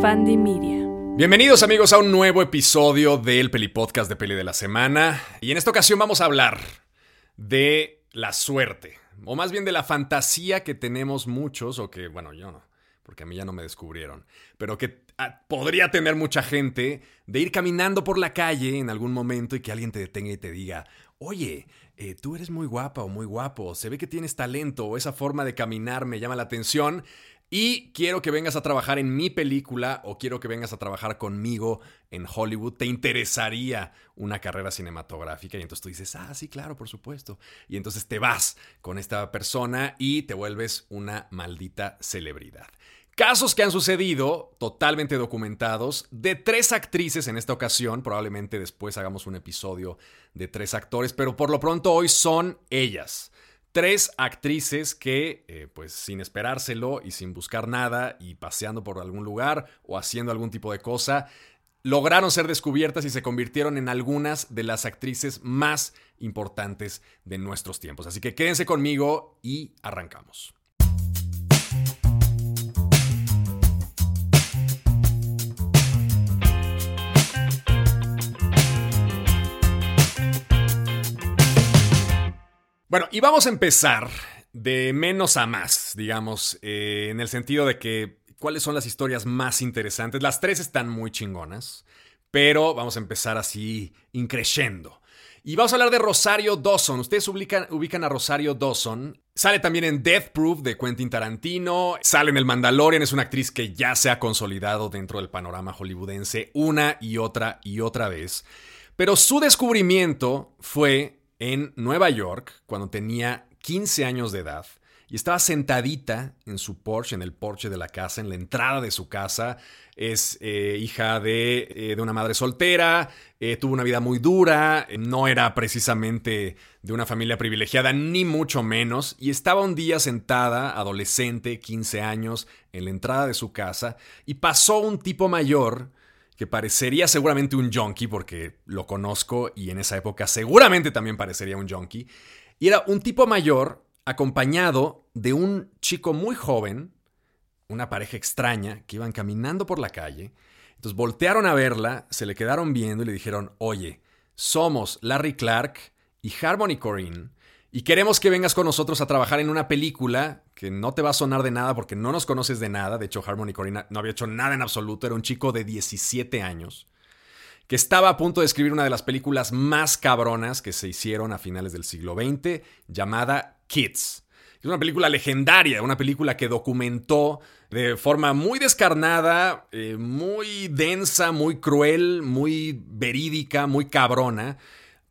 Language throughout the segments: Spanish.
Fandy Media. Bienvenidos amigos a un nuevo episodio del Peli Podcast de Peli de la Semana. Y en esta ocasión vamos a hablar de la suerte, o más bien de la fantasía que tenemos muchos, o que, bueno, yo no, porque a mí ya no me descubrieron, pero que ah, podría tener mucha gente de ir caminando por la calle en algún momento y que alguien te detenga y te diga, oye, eh, tú eres muy guapa o muy guapo, se ve que tienes talento o esa forma de caminar me llama la atención y quiero que vengas a trabajar en mi película o quiero que vengas a trabajar conmigo en Hollywood. ¿Te interesaría una carrera cinematográfica? Y entonces tú dices, ah, sí, claro, por supuesto. Y entonces te vas con esta persona y te vuelves una maldita celebridad. Casos que han sucedido, totalmente documentados, de tres actrices en esta ocasión. Probablemente después hagamos un episodio de tres actores, pero por lo pronto hoy son ellas tres actrices que, eh, pues sin esperárselo y sin buscar nada y paseando por algún lugar o haciendo algún tipo de cosa, lograron ser descubiertas y se convirtieron en algunas de las actrices más importantes de nuestros tiempos. Así que quédense conmigo y arrancamos. Bueno, y vamos a empezar de menos a más, digamos, eh, en el sentido de que cuáles son las historias más interesantes. Las tres están muy chingonas, pero vamos a empezar así, increyendo. Y vamos a hablar de Rosario Dawson. Ustedes ubican, ubican, a Rosario Dawson. Sale también en Death Proof de Quentin Tarantino. Sale en El Mandalorian. Es una actriz que ya se ha consolidado dentro del panorama hollywoodense una y otra y otra vez. Pero su descubrimiento fue en Nueva York cuando tenía 15 años de edad y estaba sentadita en su Porsche, en el Porsche de la casa, en la entrada de su casa. Es eh, hija de, eh, de, una madre soltera, eh, tuvo una vida muy dura, no era precisamente de una familia privilegiada, ni mucho menos, y estaba un día sentada, adolescente, 15 años, en la entrada de su casa, y pasó un tipo mayor que parecería seguramente un junkie, porque lo conozco y en esa época seguramente también parecería un junkie. Y era un tipo mayor acompañado de un chico muy joven, una pareja extraña, que iban caminando por la calle. Entonces voltearon a verla, se le quedaron viendo y le dijeron, oye, somos Larry Clark y Harmony Corinne y queremos que vengas con nosotros a trabajar en una película que no te va a sonar de nada porque no nos conoces de nada. De hecho, Harmony Corina no había hecho nada en absoluto. Era un chico de 17 años que estaba a punto de escribir una de las películas más cabronas que se hicieron a finales del siglo XX, llamada Kids. Es una película legendaria, una película que documentó de forma muy descarnada, eh, muy densa, muy cruel, muy verídica, muy cabrona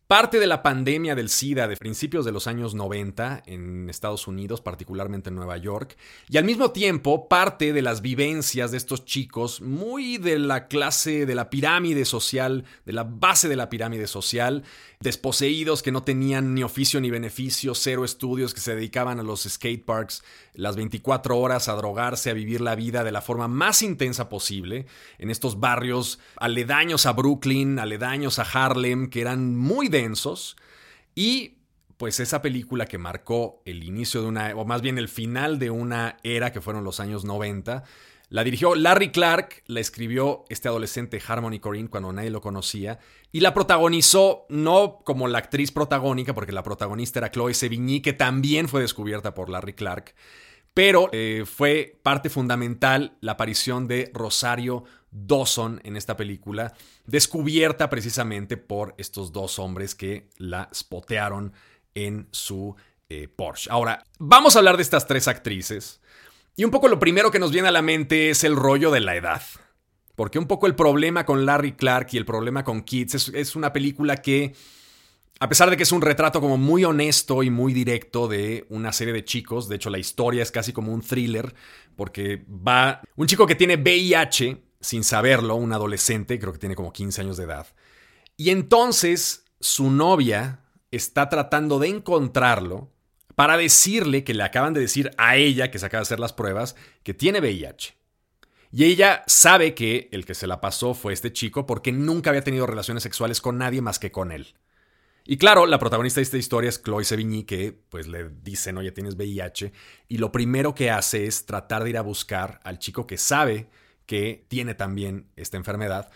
Parte de la pandemia del SIDA de principios de los años 90 en Estados Unidos, particularmente en Nueva York, y al mismo tiempo parte de las vivencias de estos chicos muy de la clase de la pirámide social, de la base de la pirámide social, desposeídos que no tenían ni oficio ni beneficio, cero estudios, que se dedicaban a los skate parks las 24 horas a drogarse, a vivir la vida de la forma más intensa posible, en estos barrios aledaños a Brooklyn, aledaños a Harlem, que eran muy y pues esa película que marcó el inicio de una, o más bien el final de una era que fueron los años 90, la dirigió Larry Clark, la escribió este adolescente Harmony Corinne cuando nadie lo conocía y la protagonizó no como la actriz protagónica, porque la protagonista era Chloe Sevigny, que también fue descubierta por Larry Clark, pero eh, fue parte fundamental la aparición de Rosario Dawson en esta película, descubierta precisamente por estos dos hombres que la spotearon en su eh, Porsche. Ahora, vamos a hablar de estas tres actrices. Y un poco lo primero que nos viene a la mente es el rollo de la edad. Porque un poco el problema con Larry Clark y el problema con Kids es, una película que, a pesar de que es un retrato como muy honesto y muy directo de una serie de chicos, de hecho la historia es casi como un thriller, porque va un chico que tiene VIH sin saberlo, un adolescente, creo que tiene como 15 años de edad, y entonces su novia está tratando de encontrarlo para decirle que le acaban de decir a ella, que se acaba de hacer las pruebas, que tiene VIH. Y ella sabe que el que se la pasó fue este chico porque nunca había tenido relaciones sexuales con nadie más que con él. Y claro, la protagonista de esta historia es Chloe Sevigny, que pues le dicen, oye, tienes VIH, y lo primero que hace es tratar de ir a buscar al chico que sabe que tiene también esta enfermedad.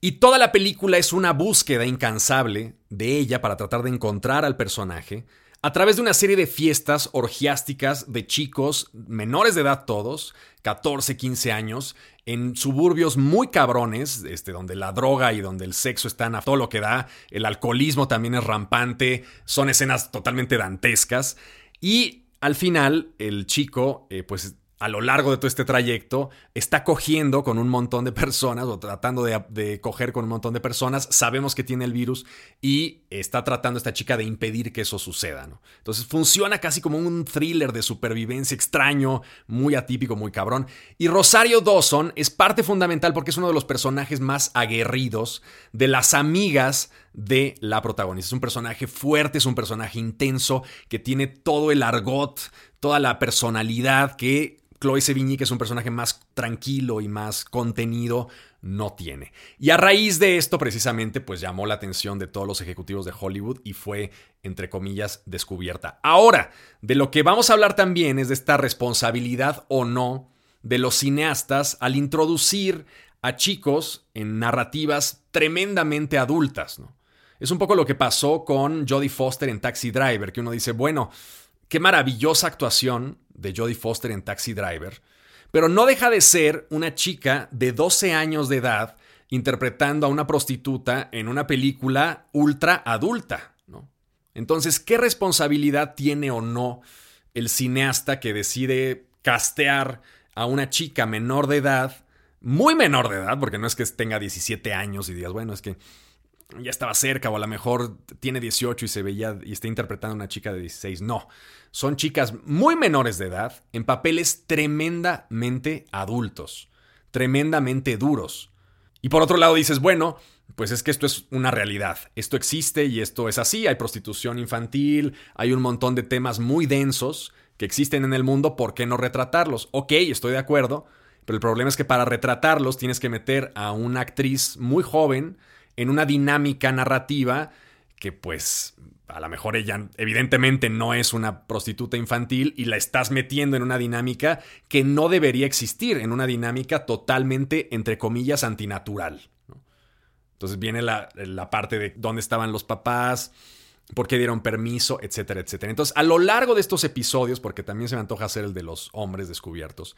Y toda la película es una búsqueda incansable de ella para tratar de encontrar al personaje a través de una serie de fiestas orgiásticas de chicos menores de edad todos, 14, 15 años, en suburbios muy cabrones, este, donde la droga y donde el sexo están a todo lo que da, el alcoholismo también es rampante, son escenas totalmente dantescas y al final el chico eh, pues a lo largo de todo este trayecto está cogiendo con un montón de personas o tratando de, coger con un montón de personas. Sabemos que tiene el virus y está tratando esta chica de impedir que eso suceda. Entonces funciona casi como un thriller de supervivencia extraño, muy atípico, muy cabrón. Y Rosario Dawson es parte fundamental porque es uno de los personajes más aguerridos de las amigas de la protagonista. Es un personaje fuerte, es un personaje intenso, que tiene todo el argot, toda la personalidad que Chloe Sevigny, que es un personaje más tranquilo y más contenido, no tiene. Y a raíz de esto, precisamente, pues llamó la atención de todos los ejecutivos de Hollywood y fue, entre comillas, descubierta. Ahora, de lo que vamos a hablar también es de esta responsabilidad o no de los cineastas al introducir a chicos en narrativas tremendamente adultas, ¿no? Es un poco lo que pasó con Jodie Foster en Taxi Driver, que uno dice, bueno, qué maravillosa actuación, de Jodie Foster en Taxi Driver, pero no deja de ser una chica de 12 años de edad interpretando a una prostituta en una película ultra adulta. ¿no? Entonces, ¿qué responsabilidad tiene o no el cineasta que decide castear a una chica menor de edad, muy menor de edad, porque no es que tenga 17 años y digas, bueno, es que ya estaba cerca o a lo mejor tiene 18 y se veía y está interpretando a una chica de 16. No, son chicas muy menores de edad en papeles tremendamente adultos, tremendamente duros. Y por otro lado dices, bueno, pues es que esto es una realidad, esto existe y esto es así, hay prostitución infantil, hay un montón de temas muy densos que existen en el mundo, ¿por qué no retratarlos? Ok, estoy de acuerdo, pero el problema es que para retratarlos tienes que meter a una actriz muy joven en una dinámica narrativa que pues a lo mejor ella evidentemente no es una prostituta infantil y la estás metiendo en una dinámica que no debería existir, en una dinámica totalmente, entre comillas, antinatural. Entonces viene la, la, parte de dónde estaban los papás, por qué dieron permiso, etcétera, etcétera. Entonces, a lo largo de estos episodios, porque también se me antoja hacer el de los hombres descubiertos,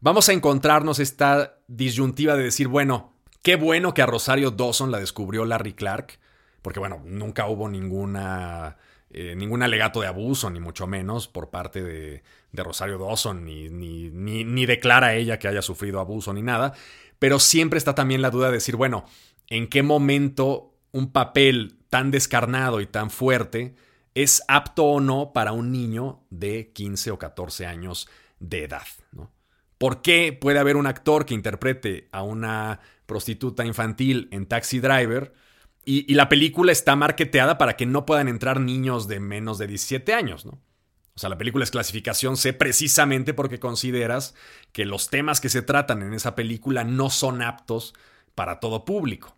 vamos a encontrarnos esta disyuntiva de decir, bueno, Qué bueno que a Rosario Dawson la descubrió Larry Clark, porque bueno, nunca hubo ninguna, eh, ningún alegato de abuso, ni mucho menos por parte de, Rosario Dawson, ni, ni, ni, declara ella que haya sufrido abuso ni nada, pero siempre está también la duda de decir, bueno, ¿en qué momento un papel tan descarnado y tan fuerte es apto o no para un niño de 15 o 14 años de edad? ¿no? ¿Por qué puede haber un actor que interprete a una prostituta infantil en Taxi Driver y, la película está marketeada para que no puedan entrar niños de menos de 17 años, ¿no? O sea, la película es clasificación C precisamente porque consideras que los temas que se tratan en esa película no son aptos para todo público.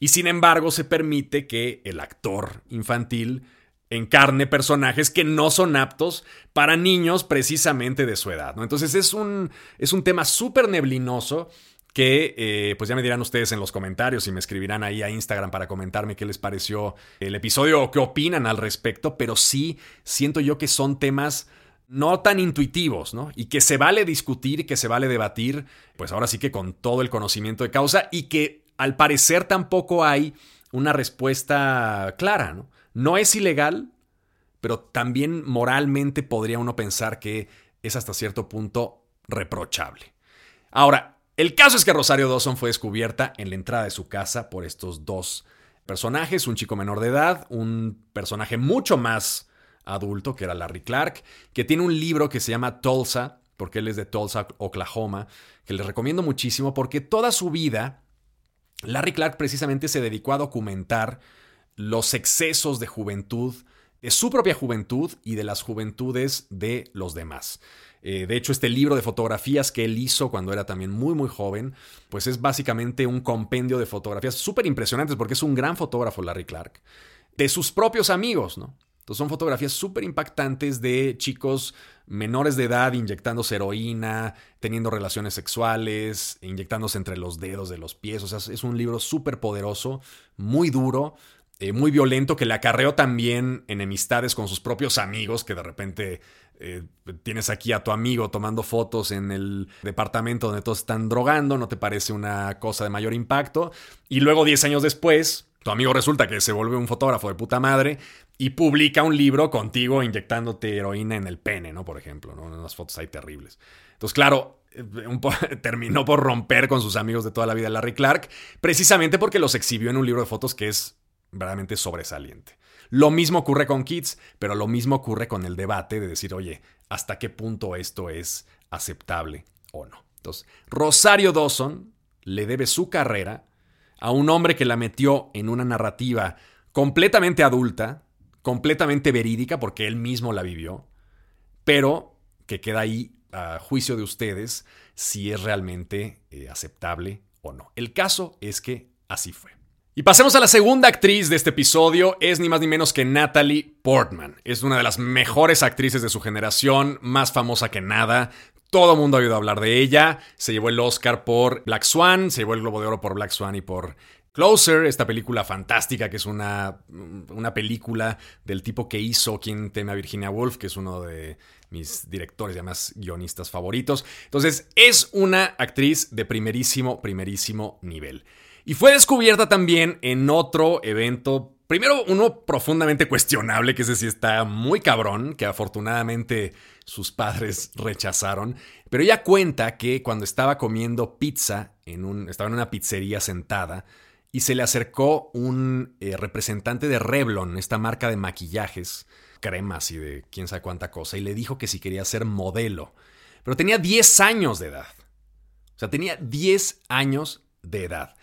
Y sin embargo se permite que el actor infantil encarne personajes que no son aptos para niños precisamente de su edad. ¿no? Entonces es un, es un tema súper neblinoso que eh, pues ya me dirán ustedes en los comentarios y me escribirán ahí a Instagram para comentarme qué les pareció el episodio o qué opinan al respecto, pero sí siento yo que son temas no tan intuitivos, ¿no? Y que se vale discutir que se vale debatir, pues ahora sí que con todo el conocimiento de causa y que al parecer tampoco hay una respuesta clara, ¿no? No es ilegal, pero también moralmente podría uno pensar que es hasta cierto punto reprochable. Ahora, el caso es que Rosario Dawson fue descubierta en la entrada de su casa por estos dos personajes, un chico menor de edad, un personaje mucho más adulto, que era Larry Clark, que tiene un libro que se llama Tulsa, porque él es de Tulsa, Oklahoma, que les recomiendo muchísimo porque toda su vida, Larry Clark precisamente se dedicó a documentar los excesos de juventud, de su propia juventud y de las juventudes de los demás. Eh, de hecho, este libro de fotografías que él hizo cuando era también muy, muy joven, pues es básicamente un compendio de fotografías súper impresionantes porque es un gran fotógrafo, Larry Clark, de sus propios amigos, ¿no? Entonces son fotografías súper impactantes de chicos menores de edad inyectándose heroína, teniendo relaciones sexuales, inyectándose entre los dedos de los pies. O sea, es un libro súper poderoso, muy duro, eh, muy violento, que le acarreó también enemistades con sus propios amigos, que de repente eh, tienes aquí a tu amigo tomando fotos en el departamento donde todos están drogando, no te parece una cosa de mayor impacto. Y luego, 10 años después, tu amigo resulta que se vuelve un fotógrafo de puta madre y publica un libro contigo inyectándote heroína en el pene, ¿no? Por ejemplo, ¿no? Unas fotos ahí terribles. Entonces, claro, eh, terminó por romper con sus amigos de toda la vida Larry Clark, precisamente porque los exhibió en un libro de fotos que es verdaderamente sobresaliente. Lo mismo ocurre con Kids, pero lo mismo ocurre con el debate de decir, oye, ¿hasta qué punto esto es aceptable o no? Entonces, Rosario Dawson le debe su carrera a un hombre que la metió en una narrativa completamente adulta, completamente verídica, porque él mismo la vivió, pero que queda ahí a juicio de ustedes si es realmente eh, aceptable o no. El caso es que así fue. Y pasemos a la segunda actriz de este episodio, es ni más ni menos que Natalie Portman. Es una de las mejores actrices de su generación, más famosa que nada. Todo mundo ha oído hablar de ella. Se llevó el Oscar por Black Swan, se llevó el Globo de Oro por Black Swan y por Closer, esta película fantástica que es una, una película del tipo que hizo Quien teme a Virginia Woolf, que es uno de mis directores y además guionistas favoritos. Entonces, es una actriz de primerísimo, primerísimo nivel. Y fue descubierta también en otro evento Primero, uno profundamente cuestionable, que ese sí está muy cabrón, que afortunadamente sus padres rechazaron. Pero ella cuenta que cuando estaba comiendo pizza, en un, estaba en una pizzería sentada, y se le acercó un eh, representante de Revlon, esta marca de maquillajes, cremas y de quién sabe cuánta cosa, y le dijo que si quería ser modelo. Pero tenía 10 años de edad. O sea, tenía 10 años de edad.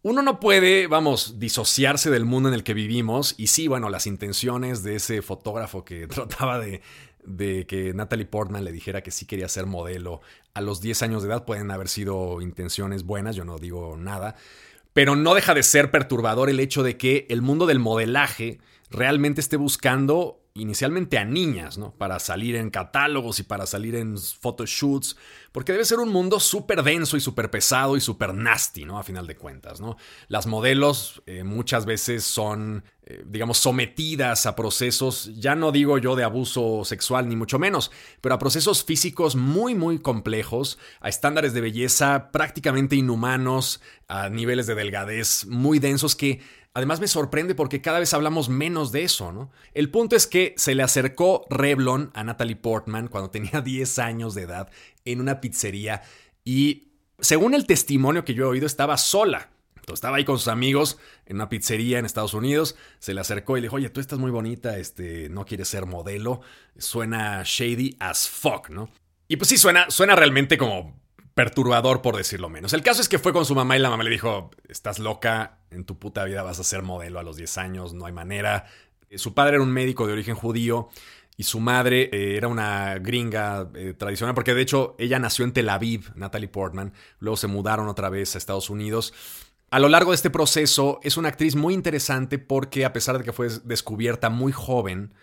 Uno no puede, vamos, disociarse del mundo en el que vivimos. Y sí, bueno, las intenciones de ese fotógrafo que trataba de, de que Natalie Portman le dijera que sí quería ser modelo a los 10 años de edad pueden haber sido intenciones buenas, yo no digo nada. Pero no deja de ser perturbador el hecho de que el mundo del modelaje realmente esté buscando inicialmente a niñas, ¿no? Para salir en catálogos y para salir en photoshoots, porque debe ser un mundo súper denso y súper pesado y súper nasty, ¿no? A final de cuentas, ¿no? Las modelos eh, muchas veces son, eh, digamos, sometidas a procesos, ya no digo yo de abuso sexual ni mucho menos, pero a procesos físicos muy, muy complejos, a estándares de belleza prácticamente inhumanos, a niveles de delgadez muy densos que Además me sorprende porque cada vez hablamos menos de eso, ¿no? El punto es que se le acercó Revlon a Natalie Portman cuando tenía 10 años de edad en una pizzería y según el testimonio que yo he oído estaba sola. Entonces, estaba ahí con sus amigos en una pizzería en Estados Unidos, se le acercó y le dijo, oye, tú estás muy bonita, este, no quieres ser modelo, suena shady as fuck, ¿no? Y pues sí, suena, suena realmente como perturbador, por decirlo menos. El caso es que fue con su mamá y la mamá le dijo, estás loca, en tu puta vida vas a ser modelo a los 10 años, no hay manera. Eh, su padre era un médico de origen judío y su madre eh, era una gringa eh, tradicional, porque de hecho ella nació en Tel Aviv, Natalie Portman, luego se mudaron otra vez a Estados Unidos. A lo largo de este proceso es una actriz muy interesante porque a pesar de que fue descubierta muy joven,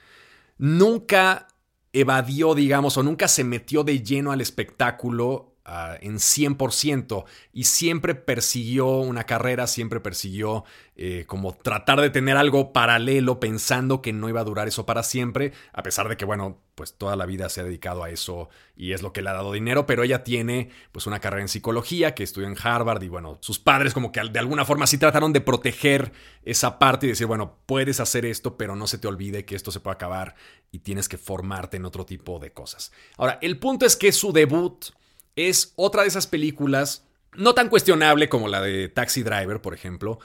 nunca evadió, digamos, o nunca se metió de lleno al espectáculo Ah, en 100% y siempre persiguió una carrera, siempre persiguió eh, como tratar de tener algo paralelo pensando que no iba a durar eso para siempre, a pesar de que, bueno, pues toda la vida se ha dedicado a eso y es lo que le ha dado dinero, pero ella tiene pues una carrera en psicología que estudió en Harvard y bueno, sus padres como que de alguna forma sí trataron de proteger esa parte y decir, bueno, puedes hacer esto, pero no se te olvide que esto se puede acabar y tienes que formarte en otro tipo de cosas. Ahora, el punto es que su debut es otra de esas películas, no tan cuestionable como la de Taxi Driver, por ejemplo,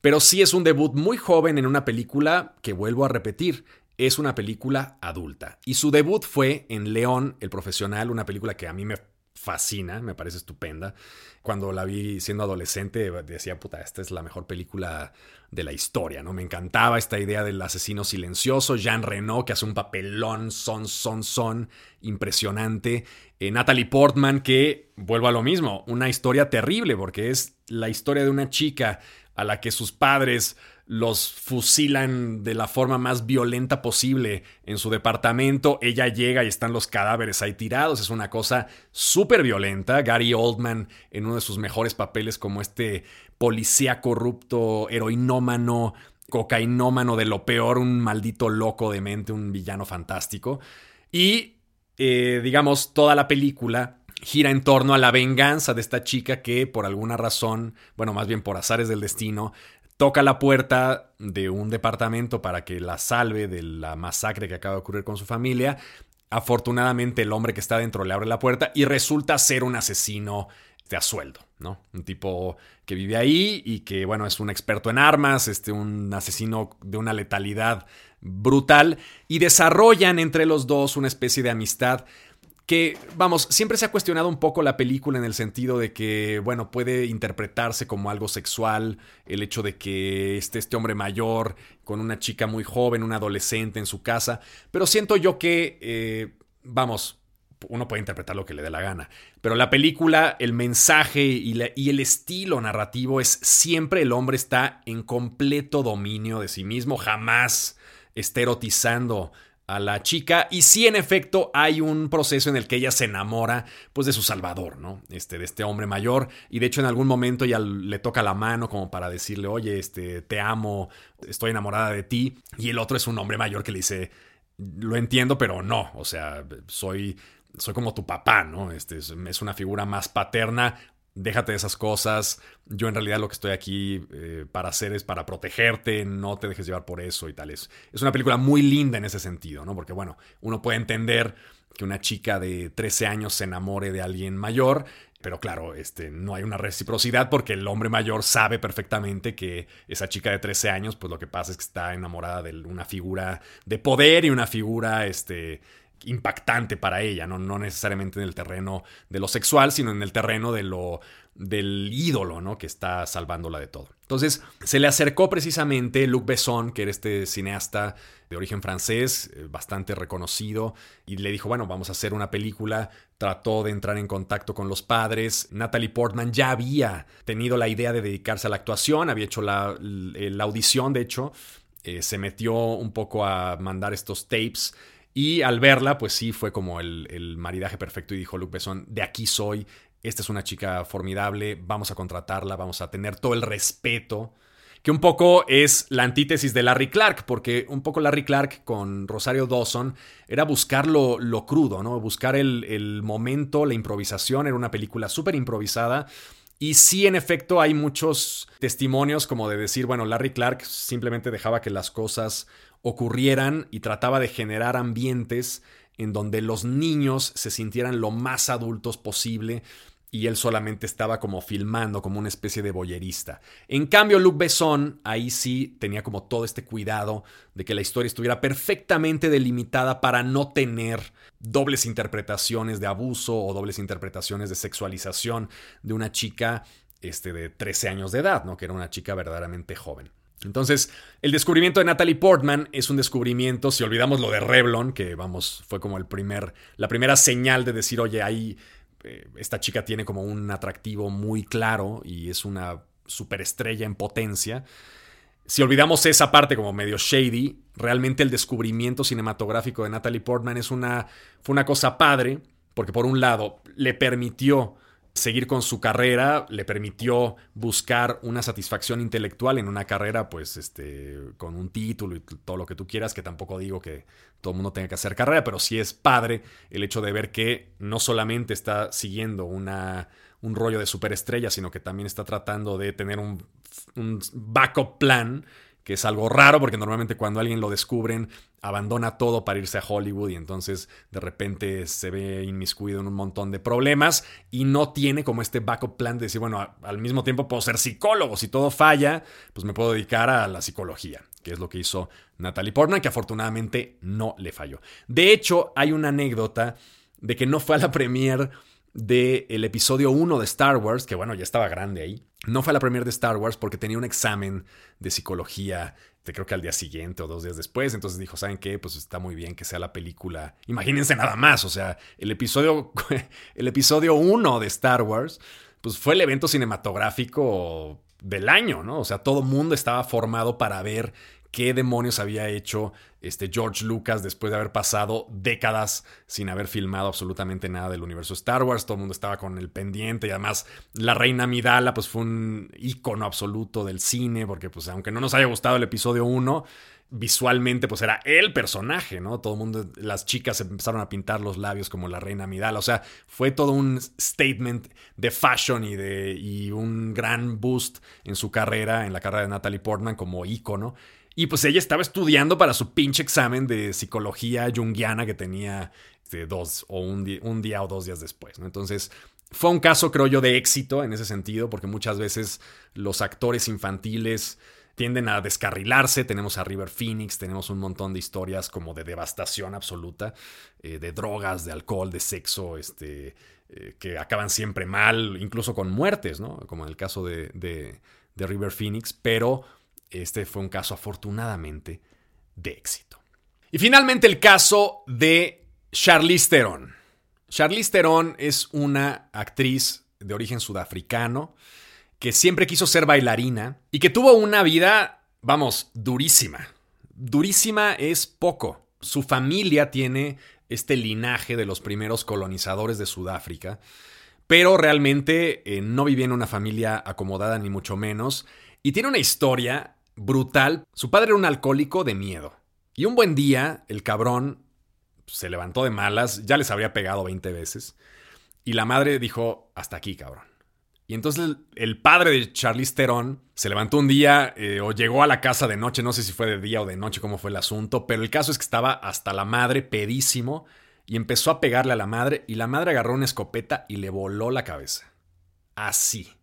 pero sí es un debut muy joven en una película que vuelvo a repetir, es una película adulta. Y su debut fue en León, el profesional, una película que a mí me fascina, me parece estupenda. Cuando la vi siendo adolescente decía, puta, esta es la mejor película de la historia, ¿no? Me encantaba esta idea del asesino silencioso, Jean Reno, que hace un papelón, son, son, son, impresionante. Eh, Natalie Portman, que, vuelvo a lo mismo, una historia terrible, porque es la historia de una chica a la que sus padres los fusilan de la forma más violenta posible en su departamento. Ella llega y están los cadáveres ahí tirados. Es una cosa súper violenta. Gary Oldman en uno de sus mejores papeles como este policía corrupto, heroinómano, cocainómano de lo peor, un maldito loco de mente, un villano fantástico. Y, eh, digamos, toda la película gira en torno a la venganza de esta chica que por alguna razón, bueno, más bien por azares del destino, toca la puerta de un departamento para que la salve de la masacre que acaba de ocurrir con su familia. Afortunadamente el hombre que está dentro le abre la puerta y resulta ser un asesino de a sueldo, ¿no? Un tipo que vive ahí y que, bueno, es un experto en armas, este, un asesino de una letalidad brutal y desarrollan entre los dos una especie de amistad que, vamos, siempre se ha cuestionado un poco la película en el sentido de que, bueno, puede interpretarse como algo sexual, el hecho de que esté este hombre mayor con una chica muy joven, un adolescente en su casa, pero siento yo que, eh, vamos, uno puede interpretar lo que le dé la gana, pero la película, el mensaje y, y, el estilo narrativo es siempre el hombre está en completo dominio de sí mismo, jamás está erotizando a la chica y sí en efecto hay un proceso en el que ella se enamora pues de su salvador, ¿no? Este de este hombre mayor y de hecho en algún momento ya le toca la mano como para decirle, "Oye, este te amo, estoy enamorada de ti." Y el otro es un hombre mayor que le dice, "Lo entiendo, pero no, o sea, soy soy como tu papá, ¿no? Este es una figura más paterna, déjate de esas cosas, yo en realidad lo que estoy aquí eh, para hacer es para protegerte, no te dejes llevar por eso y tal. Es, es una película muy linda en ese sentido, ¿no? Porque bueno, uno puede entender que una chica de 13 años se enamore de alguien mayor, pero claro, este, no hay una reciprocidad porque el hombre mayor sabe perfectamente que esa chica de 13 años, pues lo que pasa es que está enamorada de una figura de poder y una figura, este, impactante para ella, ¿no? no necesariamente en el terreno de lo sexual, sino en el terreno de lo del ídolo, ¿no? Que está salvándola de todo. Entonces, se le acercó precisamente Luc Besson, que era este cineasta de origen francés, eh, bastante reconocido, y le dijo, bueno, vamos a hacer una película. Trató de entrar en contacto con los padres. Natalie Portman ya había tenido la idea de dedicarse a la actuación, había hecho la, audición, de hecho, eh, se metió un poco a mandar estos tapes y al verla, pues sí, fue como el, maridaje perfecto y dijo Luke Besson, de aquí soy, esta es una chica formidable, vamos a contratarla, vamos a tener todo el respeto. Que un poco es la antítesis de Larry Clark, porque un poco Larry Clark con Rosario Dawson era buscar lo, crudo, ¿no? Buscar el, el, momento, la improvisación. Era una película súper improvisada. Y sí, en efecto, hay muchos testimonios como de decir, bueno, Larry Clark simplemente dejaba que las cosas ocurrieran y trataba de generar ambientes en donde los niños se sintieran lo más adultos posible y él solamente estaba como filmando como una especie de boyerista. En cambio, Luc Besson ahí sí tenía como todo este cuidado de que la historia estuviera perfectamente delimitada para no tener dobles interpretaciones de abuso o dobles interpretaciones de sexualización de una chica este, de 13 años de edad, ¿no? que era una chica verdaderamente joven. Entonces, el descubrimiento de Natalie Portman es un descubrimiento, si olvidamos lo de Revlon, que vamos, fue como el primer, la primera señal de decir, oye, ahí eh, esta chica tiene como un atractivo muy claro y es una superestrella en potencia. Si olvidamos esa parte como medio shady, realmente el descubrimiento cinematográfico de Natalie Portman es una, fue una cosa padre, porque por un lado le permitió seguir con su carrera, le permitió buscar una satisfacción intelectual en una carrera, pues, este, con un título y todo lo que tú quieras, que tampoco digo que todo el mundo tenga que hacer carrera, pero sí es padre el hecho de ver que no solamente está siguiendo una, un rollo de superestrella, sino que también está tratando de tener un, un backup plan que es algo raro porque normalmente cuando alguien lo descubren abandona todo para irse a Hollywood y entonces de repente se ve inmiscuido en un montón de problemas y no tiene como este backup plan de decir, bueno, al mismo tiempo puedo ser psicólogo, si todo falla, pues me puedo dedicar a la psicología, que es lo que hizo Natalie Portman, que afortunadamente no le falló. De hecho, hay una anécdota de que no fue a la premier del episodio 1 de Star Wars, que bueno, ya estaba grande ahí. No fue a la premier de Star Wars porque tenía un examen de psicología, de creo que al día siguiente o dos días después. Entonces dijo, ¿saben qué? Pues está muy bien que sea la película. Imagínense nada más, o sea, el episodio, el episodio 1 de Star Wars, pues fue el evento cinematográfico del año, ¿no? O sea, todo mundo estaba formado para ver qué demonios había hecho este George Lucas después de haber pasado décadas sin haber filmado absolutamente nada del universo Star Wars. Todo el mundo estaba con el pendiente y además la reina Midala pues fue un icono absoluto del cine porque pues aunque no nos haya gustado el episodio 1, visualmente pues era el personaje, ¿no? Todo el mundo, las chicas empezaron a pintar los labios como la reina Midala, o sea, fue todo un statement de fashion y de y un gran boost en su carrera, en la carrera de Natalie Portman como ícono. Y pues ella estaba estudiando para su pinche examen de psicología junguiana que tenía este, dos o un, día, o dos días después. ¿no? Entonces, fue un caso, creo yo, de éxito en ese sentido, porque muchas veces los actores infantiles tienden a descarrilarse. Tenemos a River Phoenix, tenemos un montón de historias como de devastación absoluta, eh, de drogas, de alcohol, de sexo, este, eh, que acaban siempre mal, incluso con muertes, ¿no? Como en el caso de, de, de River Phoenix, pero este fue un caso afortunadamente de éxito. Y finalmente el caso de Charlize Theron. Charlize Theron es una actriz de origen sudafricano que siempre quiso ser bailarina y que tuvo una vida, vamos, durísima. Durísima es poco. Su familia tiene este linaje de los primeros colonizadores de Sudáfrica, pero realmente eh, no vivía en una familia acomodada ni mucho menos y tiene una historia brutal. Su padre era un alcohólico de miedo. Y un buen día, el cabrón se levantó de malas, ya les habría pegado 20 veces. Y la madre dijo, hasta aquí, cabrón. Y entonces el, padre de Charlize Theron se levantó un día eh, o llegó a la casa de noche, no sé si fue de día o de noche, cómo fue el asunto, pero el caso es que estaba hasta la madre pedísimo y empezó a pegarle a la madre y la madre agarró una escopeta y le voló la cabeza. Así.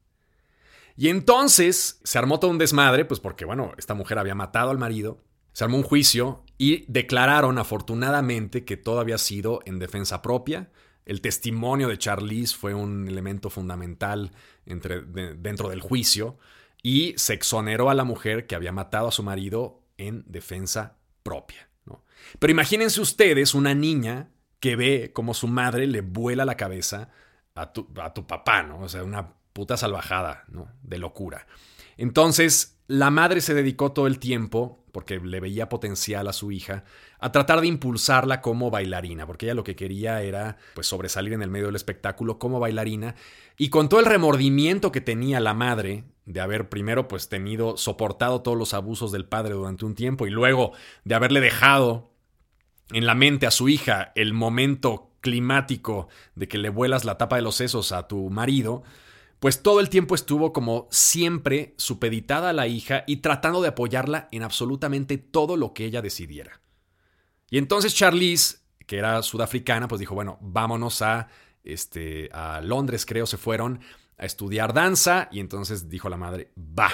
Y entonces se armó todo un desmadre, pues porque, bueno, esta mujer había matado al marido, se armó un juicio y declararon afortunadamente que todo había sido en defensa propia. El testimonio de Charlize fue un elemento fundamental dentro del juicio y se exoneró a la mujer que había matado a su marido en defensa propia. Pero imagínense ustedes una niña que ve como su madre le vuela la cabeza a tu, a tu papá, ¿no? O sea, una puta salvajada, ¿no? De locura. Entonces, la madre se dedicó todo el tiempo, porque le veía potencial a su hija, a tratar de impulsarla como bailarina, porque ella lo que quería era pues sobresalir en el medio del espectáculo como bailarina, y con todo el remordimiento que tenía la madre de haber primero pues tenido soportado todos los abusos del padre durante un tiempo y luego de haberle dejado en la mente a su hija el momento climático de que le vuelas la tapa de los sesos a tu marido, pues todo el tiempo estuvo como siempre supeditada a la hija y tratando de apoyarla en absolutamente todo lo que ella decidiera. Y entonces Charlize, que era sudafricana, pues dijo, bueno, vámonos a, este, a Londres, creo, se fueron a estudiar danza y entonces dijo la madre, va,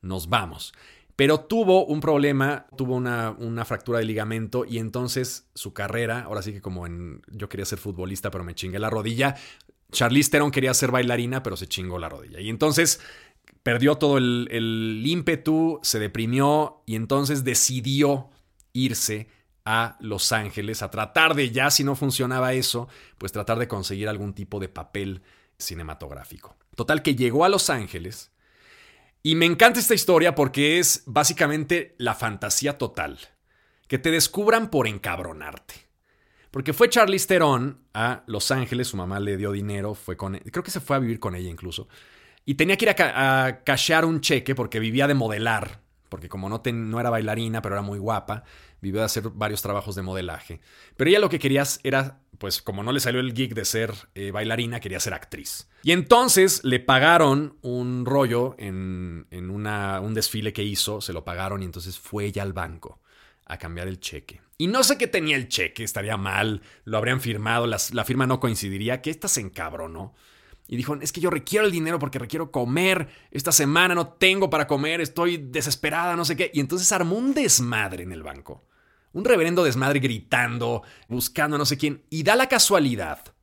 nos vamos. Pero tuvo un problema, tuvo una, una, fractura de ligamento y entonces su carrera, ahora sí que como en yo quería ser futbolista pero me chingué la rodilla, Charlize Theron quería ser bailarina, pero se chingó la rodilla. Y entonces perdió todo el, ímpetu, se deprimió y entonces decidió irse a Los Ángeles a tratar de, ya si no funcionaba eso, pues tratar de conseguir algún tipo de papel cinematográfico. Total que llegó a Los Ángeles y me encanta esta historia porque es básicamente la fantasía total. Que te descubran por encabronarte. Porque fue Charlize Theron a Los Ángeles, su mamá le dio dinero, fue con, creo que se fue a vivir con ella incluso. Y tenía que ir a, a un cheque porque vivía de modelar, porque como no, no era bailarina, pero era muy guapa, vivió de hacer varios trabajos de modelaje. Pero ella lo que quería era, pues como no le salió el gig de ser eh, bailarina, quería ser actriz. Y entonces le pagaron un rollo en, un desfile que hizo, se lo pagaron y entonces fue ella al banco a cambiar el cheque. Y no sé qué tenía el cheque, estaría mal, lo habrían firmado, la firma no coincidiría, que esta se encabronó. Y dijo, es que yo requiero el dinero porque requiero comer, esta semana no tengo para comer, estoy desesperada, no sé qué. Y entonces armó un desmadre en el banco. Un reverendo desmadre gritando, buscando no sé quién. Y da la casualidad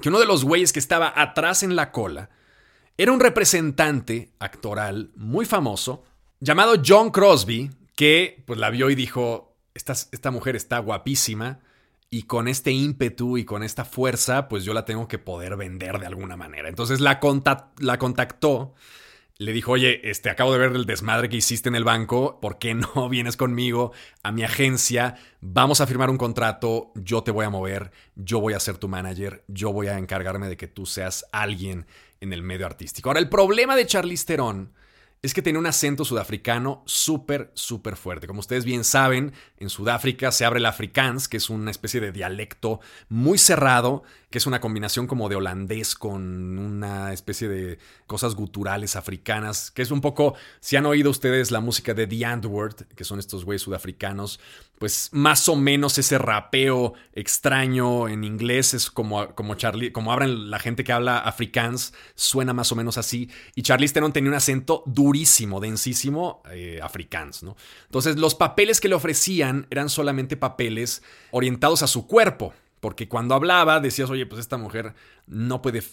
que uno de los güeyes que estaba atrás en la cola era un representante actoral muy famoso llamado John Crosby, que pues la vio y dijo, esta, esta mujer está guapísima y con este ímpetu y con esta fuerza, pues yo la tengo que poder vender de alguna manera. Entonces la, la contactó, le dijo, oye, este, acabo de ver el desmadre que hiciste en el banco, ¿por qué no vienes conmigo a mi agencia? Vamos a firmar un contrato, yo te voy a mover, yo voy a ser tu manager, yo voy a encargarme de que tú seas alguien en el medio artístico. Ahora, el problema de Charlize Theron es que tiene un acento sudafricano súper, súper fuerte. Como ustedes bien saben, en Sudáfrica se abre el afrikaans, que es una especie de dialecto muy cerrado, que es una combinación como de holandés con una especie de cosas guturales africanas, que es un poco, si han oído ustedes la música de The Antwoord, que son estos güeyes sudafricanos, pues más o menos ese rapeo extraño en inglés es como, como Charlie, como abren la gente que habla afrikaans, suena más o menos así. Y Charlize Theron tenía un acento durísimo, densísimo, eh, ¿no? Entonces los papeles que le ofrecían eran solamente papeles orientados a su cuerpo, porque cuando hablaba decías, oye, pues esta mujer no puede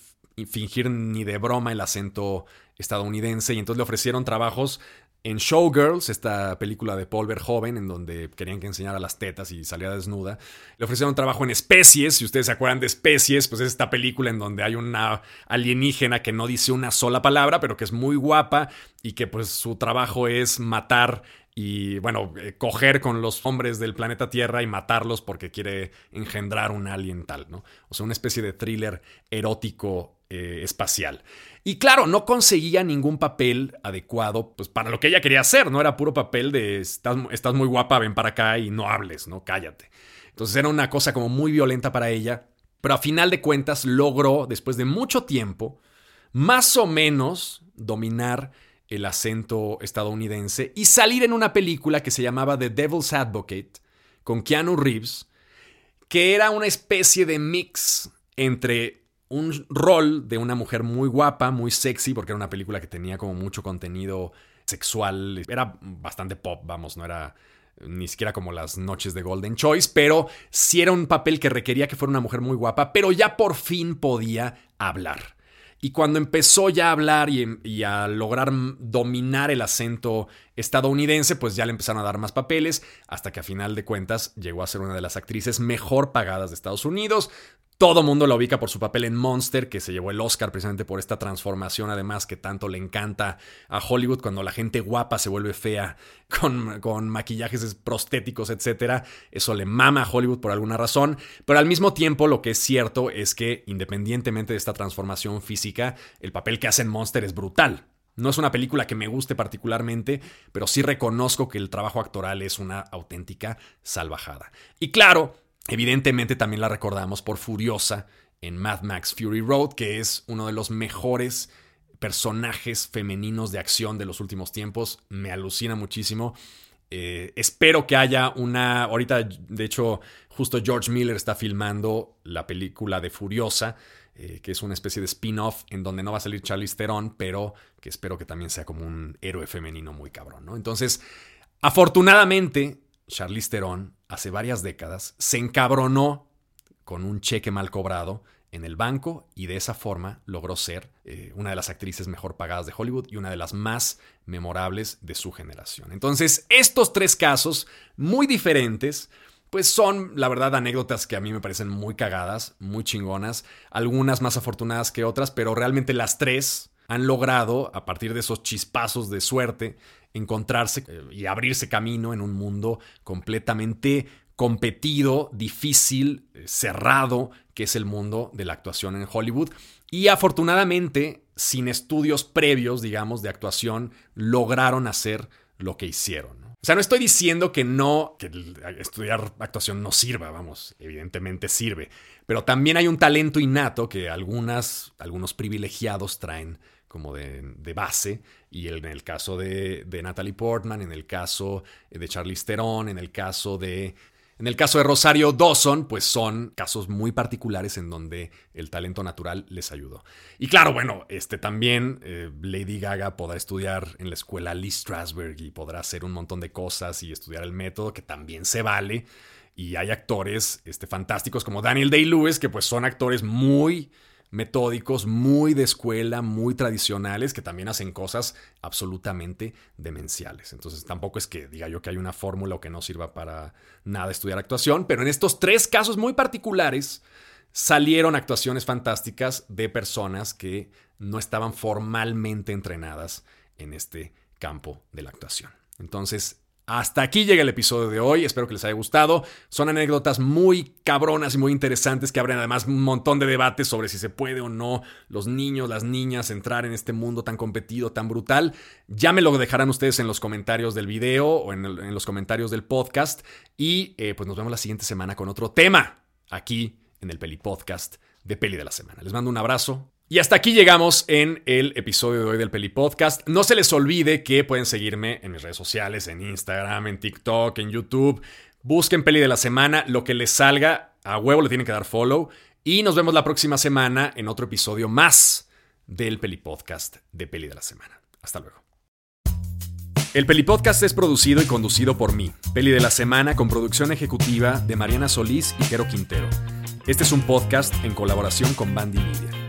fingir ni de broma el acento estadounidense y entonces le ofrecieron trabajos en Showgirls, esta película de Paul Verhoeven, en donde querían que enseñara las tetas y salía desnuda, le ofrecieron trabajo en Especies. Si ustedes se acuerdan de Especies, pues es esta película en donde hay una alienígena que no dice una sola palabra, pero que es muy guapa y que pues su trabajo es matar y bueno, eh, coger con los hombres del planeta Tierra y matarlos porque quiere engendrar un alien tal, ¿no? O sea, una especie de thriller erótico eh, espacial. Y claro, no conseguía ningún papel adecuado pues, para lo que ella quería hacer, no era puro papel de estás, estás muy guapa, ven para acá y no hables, ¿no? Cállate. Entonces era una cosa como muy violenta para ella, pero a final de cuentas logró, después de mucho tiempo, más o menos dominar el acento estadounidense y salir en una película que se llamaba The Devil's Advocate con Keanu Reeves, que era una especie de mix entre un rol de una mujer muy guapa, muy sexy, porque era una película que tenía como mucho contenido sexual, era bastante pop, vamos, no era ni siquiera como las noches de Golden Choice, pero sí era un papel que requería que fuera una mujer muy guapa, pero ya por fin podía hablar. Y cuando empezó ya a hablar y, a lograr dominar el acento estadounidense, pues ya le empezaron a dar más papeles, hasta que a final de cuentas llegó a ser una de las actrices mejor pagadas de Estados Unidos. Todo mundo la ubica por su papel en Monster, que se llevó el Oscar precisamente por esta transformación, además que tanto le encanta a Hollywood cuando la gente guapa se vuelve fea con, con maquillajes prostéticos, etc. Eso le mama a Hollywood por alguna razón, pero al mismo tiempo lo que es cierto es que independientemente de esta transformación física, el papel que hace en Monster es brutal. No es una película que me guste particularmente, pero sí reconozco que el trabajo actoral es una auténtica salvajada. Y claro, Evidentemente también la recordamos por Furiosa en Mad Max Fury Road, que es uno de los mejores personajes femeninos de acción de los últimos tiempos. Me alucina muchísimo. Eh, espero que haya una. Ahorita, de hecho, justo George Miller está filmando la película de Furiosa, eh, que es una especie de spin-off en donde no va a salir Charlize Theron, pero que espero que también sea como un héroe femenino muy cabrón, ¿no? Entonces, afortunadamente, Charlize Theron, hace varias décadas, se encabronó con un cheque mal cobrado en el banco y de esa forma logró ser eh, una de las actrices mejor pagadas de Hollywood y una de las más memorables de su generación. Entonces, estos tres casos, muy diferentes, pues son, la verdad, anécdotas que a mí me parecen muy cagadas, muy chingonas, algunas más afortunadas que otras, pero realmente las tres han logrado, a partir de esos chispazos de suerte, encontrarse eh, y abrirse camino en un mundo completamente competido, difícil, eh, cerrado, que es el mundo de la actuación en Hollywood. Y afortunadamente, sin estudios previos, digamos, de actuación, lograron hacer lo que hicieron. O sea, no estoy diciendo que no, que estudiar actuación no sirva, vamos, evidentemente sirve, pero también hay un talento innato que algunas, algunos privilegiados traen como de, base, y en el caso de, de, Natalie Portman, en el caso de Charlize Theron, en el caso de... En el caso de Rosario Dawson, pues son casos muy particulares en donde el talento natural les ayudó. Y claro, bueno, este también eh, Lady Gaga podrá estudiar en la escuela Lee Strasberg y podrá hacer un montón de cosas y estudiar el método, que también se vale. Y hay actores este, fantásticos como Daniel Day-Lewis, que pues son actores muy metódicos, muy de escuela, muy tradicionales, que también hacen cosas absolutamente demenciales. Entonces tampoco es que diga yo que hay una fórmula o que no sirva para nada estudiar actuación, pero en estos tres casos muy particulares salieron actuaciones fantásticas de personas que no estaban formalmente entrenadas en este campo de la actuación. Entonces, hasta aquí llega el episodio de hoy, espero que les haya gustado. Son anécdotas muy cabronas y muy interesantes que abren además un montón de debates sobre si se puede o no los niños, las niñas entrar en este mundo tan competido, tan brutal. Ya me lo dejarán ustedes en los comentarios del video o en, los comentarios del podcast. Y eh, pues nos vemos la siguiente semana con otro tema aquí en el Peli Podcast de Peli de la Semana. Les mando un abrazo. Y hasta aquí llegamos en el episodio de hoy del Peli Podcast. No se les olvide que pueden seguirme en mis redes sociales, en Instagram, en TikTok, en YouTube. Busquen Peli de la Semana, lo que les salga, a huevo le tienen que dar follow. Y nos vemos la próxima semana en otro episodio más del Peli Podcast de Peli de la Semana. Hasta luego. El Peli Podcast es producido y conducido por mí, Peli de la Semana, con producción ejecutiva de Mariana Solís y Jero Quintero. Este es un podcast en colaboración con Bandy Media.